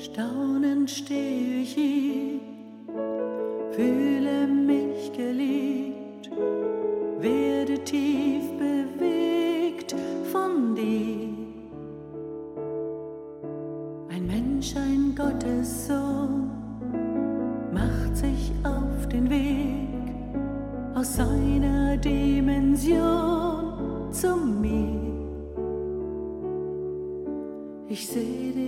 Staunend stehe ich hier, fühle mich geliebt, werde tief bewegt von dir. Ein Mensch, ein Gottessohn, macht sich auf den Weg aus seiner Dimension zu mir. Ich sehe den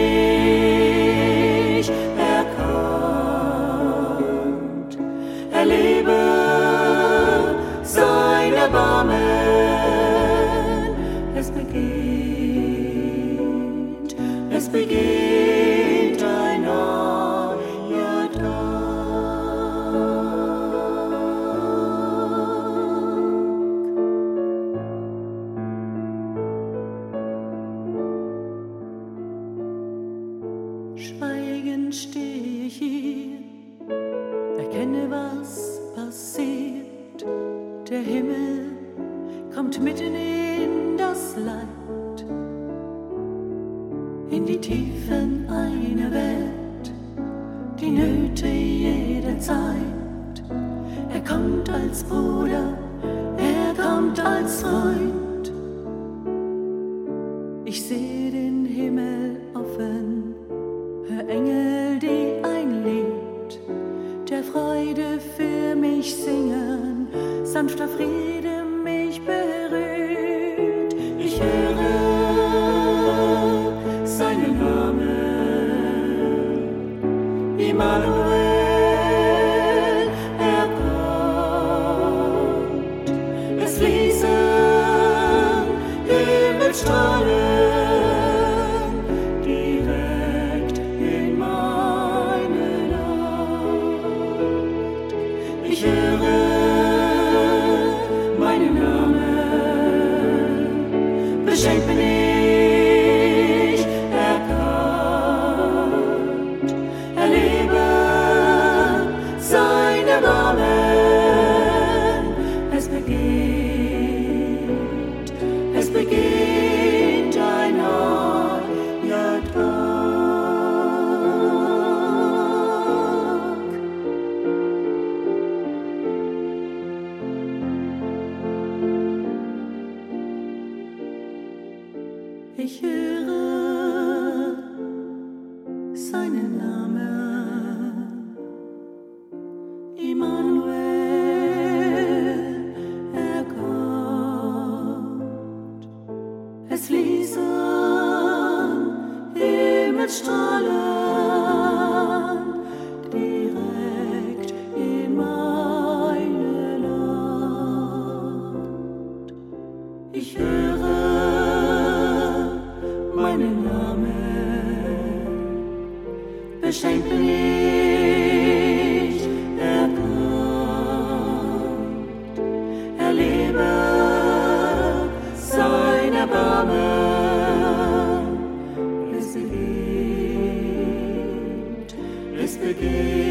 es beginnt ein neuer Tag. Schweigend stehe ich hier, erkenne, was passiert. Der Himmel kommt mitten in das Leid, in die Tiefen einer Welt, die Nöte jeder Zeit. Er kommt als Bruder, er kommt als Freund. Namen, beschenkt Ich höre seinen Namen, Immanuel, er kommt. Es fließen Himmelstrahlen direkt in meine höre beschenkt bin ich erkannt, erlebe sein Erbarmen. Es beginnt, es beginnt.